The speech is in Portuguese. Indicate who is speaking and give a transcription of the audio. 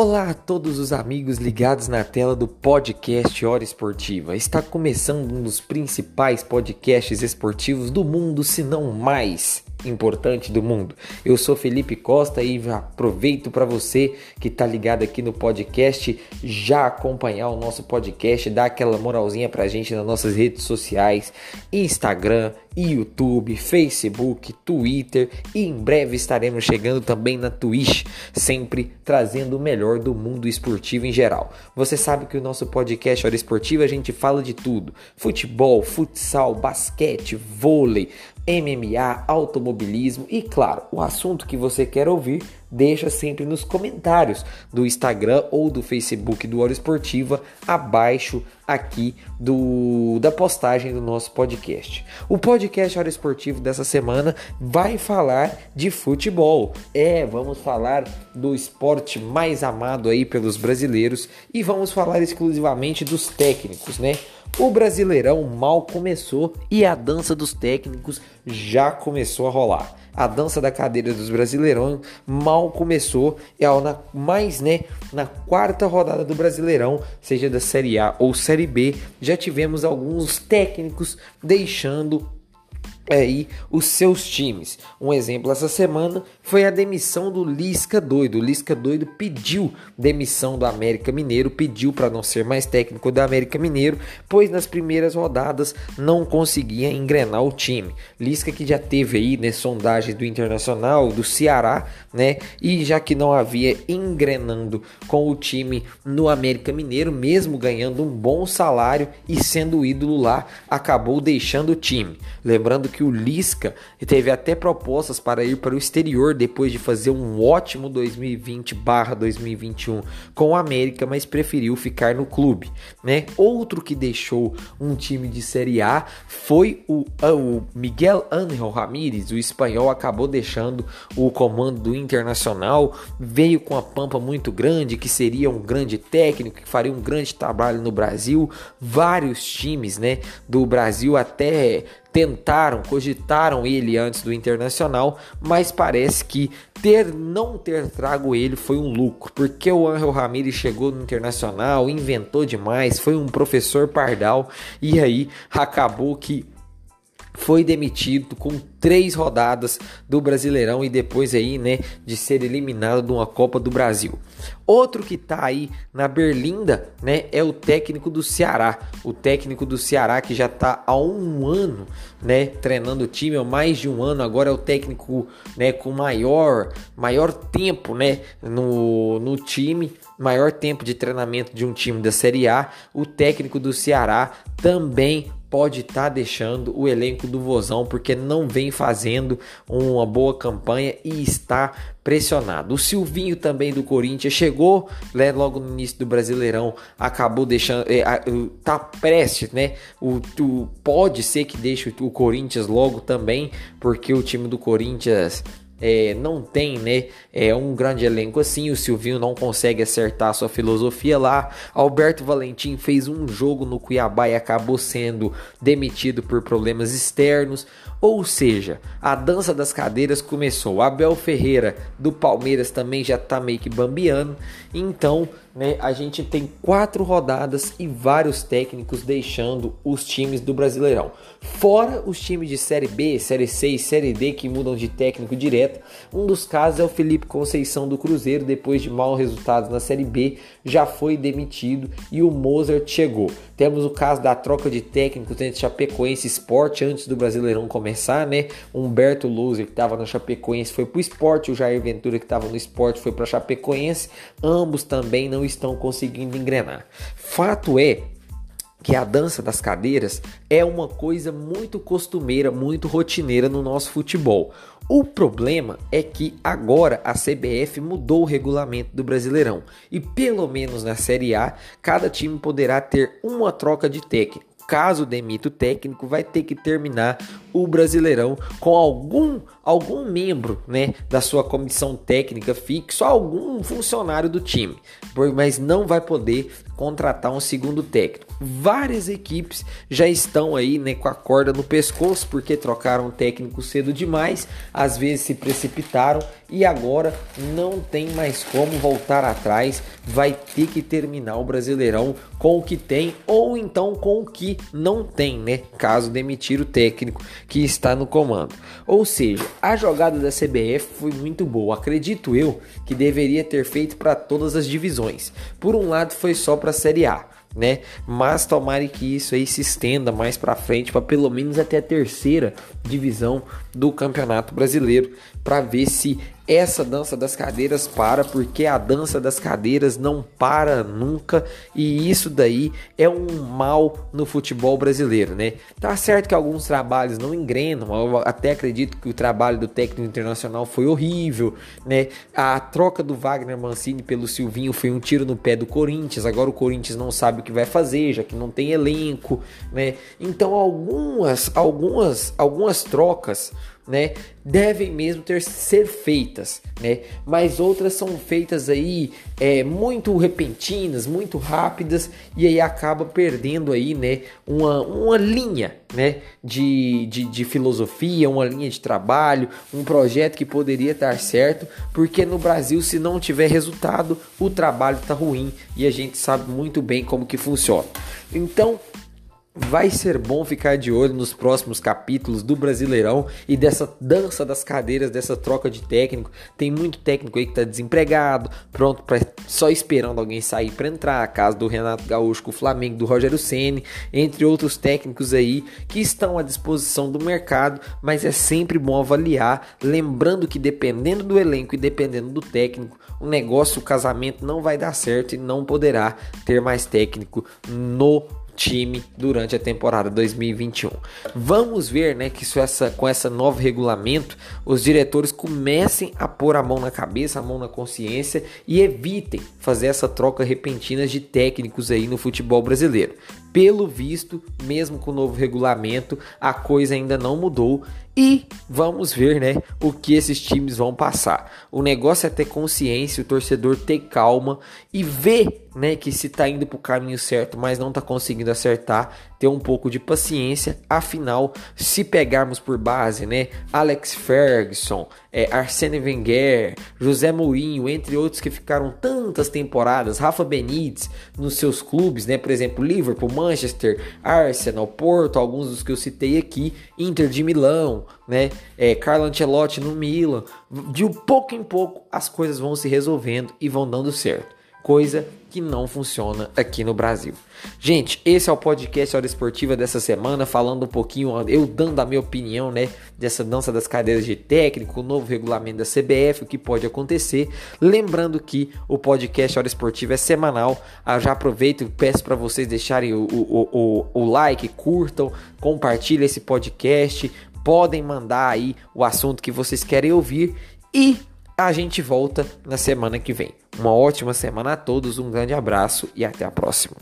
Speaker 1: Olá a todos os amigos ligados na tela do podcast Hora Esportiva. Está começando um dos principais podcasts esportivos do mundo, se não mais importante do mundo. Eu sou Felipe Costa e aproveito para você que está ligado aqui no podcast já acompanhar o nosso podcast, dar aquela moralzinha para a gente nas nossas redes sociais, Instagram, YouTube, Facebook, Twitter e em breve estaremos chegando também na Twitch, sempre trazendo o melhor do mundo esportivo em geral. Você sabe que o nosso podcast Hora Esportiva a gente fala de tudo: futebol, futsal, basquete, vôlei, MMA, automobilismo e, claro, o assunto que você quer ouvir, deixa sempre nos comentários do Instagram ou do Facebook do Hora Esportiva abaixo aqui do da postagem do nosso podcast. O podcast Hora Esportiva dessa semana vai falar de futebol. É, vamos falar do esporte mais amado aí pelos brasileiros e vamos falar exclusivamente dos técnicos, né? O Brasileirão mal começou e a dança dos técnicos já começou a rolar. A dança da cadeira dos Brasileirão mal começou, mais, né, na quarta rodada do Brasileirão, seja da Série A ou Série B, já tivemos alguns técnicos deixando aí os seus times. Um exemplo essa semana foi a demissão do Lisca Doido. O Lisca Doido pediu demissão do América Mineiro, pediu para não ser mais técnico do América Mineiro, pois nas primeiras rodadas não conseguia engrenar o time. Lisca que já teve aí né, sondagens do Internacional, do Ceará, né? E já que não havia engrenando com o time no América Mineiro, mesmo ganhando um bom salário e sendo ídolo lá, acabou deixando o time. Lembrando que que o Lisca teve até propostas para ir para o exterior depois de fazer um ótimo 2020/2021 com o América, mas preferiu ficar no clube, né? Outro que deixou um time de Série A foi o, o Miguel Ángel Ramírez, o espanhol acabou deixando o comando do Internacional, veio com a pampa muito grande, que seria um grande técnico, que faria um grande trabalho no Brasil, vários times, né, do Brasil até tentaram, cogitaram ele antes do Internacional, mas parece que ter não ter trago ele foi um lucro, porque o Angel Ramirez chegou no Internacional, inventou demais, foi um professor pardal e aí acabou que foi demitido com três rodadas do Brasileirão e depois aí, né, de ser eliminado de uma Copa do Brasil. Outro que tá aí na Berlinda, né, é o técnico do Ceará. O técnico do Ceará que já tá há um ano, né, treinando o time, há mais de um ano. Agora é o técnico, né, com maior, maior tempo, né, no, no time, maior tempo de treinamento de um time da Série A. O técnico do Ceará também pode estar tá deixando o elenco do Vozão porque não vem fazendo uma boa campanha e está pressionado. O Silvinho também do Corinthians chegou né, logo no início do Brasileirão, acabou deixando, é, tá prestes, né? O, o, pode ser que deixe o Corinthians logo também, porque o time do Corinthians é, não tem né, é, um grande elenco assim. O Silvinho não consegue acertar sua filosofia lá. Alberto Valentim fez um jogo no Cuiabá e acabou sendo demitido por problemas externos. Ou seja, a dança das cadeiras começou. Abel Ferreira do Palmeiras também já está meio que bambiando. Então né, a gente tem quatro rodadas e vários técnicos deixando os times do Brasileirão. Fora os times de Série B, Série C e Série D que mudam de técnico direto. Um dos casos é o Felipe Conceição do Cruzeiro, depois de maus resultados na Série B, já foi demitido e o Mozart chegou. Temos o caso da troca de técnicos entre Chapecoense e Sport antes do Brasileirão começar, né? Humberto Loser, que estava no Chapecoense, foi para o Sport, o Jair Ventura, que estava no Sport, foi para Chapecoense. Ambos também não estão conseguindo engrenar. Fato é que a dança das cadeiras é uma coisa muito costumeira, muito rotineira no nosso futebol. O problema é que agora a CBF mudou o regulamento do Brasileirão e pelo menos na Série A, cada time poderá ter uma troca de técnico caso demita o técnico, vai ter que terminar o Brasileirão com algum algum membro, né, da sua comissão técnica fixo, algum funcionário do time, mas não vai poder contratar um segundo técnico. Várias equipes já estão aí né, com a corda no pescoço porque trocaram técnico cedo demais, às vezes se precipitaram e agora não tem mais como voltar atrás, vai ter que terminar o Brasileirão com o que tem ou então com o que não tem, né? Caso demitir o técnico que está no comando. Ou seja, a jogada da CBF foi muito boa, acredito eu que deveria ter feito para todas as divisões. Por um lado foi só para a Série A né? Mas tomare que isso aí se estenda mais para frente, para pelo menos até a terceira divisão do Campeonato Brasileiro, para ver se essa dança das cadeiras para, porque a dança das cadeiras não para nunca e isso daí é um mal no futebol brasileiro, né? Tá certo que alguns trabalhos não engrenam, eu até acredito que o trabalho do técnico internacional foi horrível, né? A troca do Wagner Mancini pelo Silvinho foi um tiro no pé do Corinthians, agora o Corinthians não sabe o que vai fazer, já que não tem elenco, né? Então algumas, algumas, algumas trocas né, devem mesmo ter ser feitas, né? Mas outras são feitas aí é, muito repentinas, muito rápidas e aí acaba perdendo aí, né, uma, uma linha, né, de, de, de filosofia, uma linha de trabalho, um projeto que poderia dar certo, porque no Brasil se não tiver resultado, o trabalho tá ruim e a gente sabe muito bem como que funciona. Então Vai ser bom ficar de olho nos próximos capítulos do Brasileirão e dessa dança das cadeiras, dessa troca de técnico. Tem muito técnico aí que tá desempregado, pronto para só esperando alguém sair para entrar. Caso do Renato Gaúcho o Flamengo, do Rogério Ceni, entre outros técnicos aí que estão à disposição do mercado, mas é sempre bom avaliar, lembrando que dependendo do elenco e dependendo do técnico, o negócio, o casamento não vai dar certo e não poderá ter mais técnico no time durante a temporada 2021. Vamos ver, né, que isso, essa, com esse novo regulamento, os diretores comecem a pôr a mão na cabeça, a mão na consciência e evitem fazer essa troca repentina de técnicos aí no futebol brasileiro. Pelo visto, mesmo com o novo regulamento, a coisa ainda não mudou e vamos ver, né, o que esses times vão passar. O negócio é ter consciência, o torcedor ter calma e ver, né, que se tá indo pro caminho certo, mas não tá conseguindo acertar, ter um pouco de paciência. Afinal, se pegarmos por base, né, Alex Ferguson, é, Arsene Wenger, José Mourinho, entre outros que ficaram tantas temporadas, Rafa Benítez nos seus clubes, né, por exemplo, Liverpool, Manchester, Arsenal, Porto, alguns dos que eu citei aqui, Inter de Milão, né? É, Carlo Ancelotti no Milan. De pouco em pouco as coisas vão se resolvendo e vão dando certo. Coisa que não funciona aqui no Brasil. Gente, esse é o podcast Hora Esportiva dessa semana, falando um pouquinho, eu dando a minha opinião, né, dessa dança das cadeiras de técnico, o novo regulamento da CBF, o que pode acontecer. Lembrando que o podcast Hora Esportiva é semanal. Ah, já aproveito e peço para vocês deixarem o, o, o, o like, curtam, compartilhem esse podcast, podem mandar aí o assunto que vocês querem ouvir e a gente volta na semana que vem. Uma ótima semana a todos, um grande abraço e até a próxima.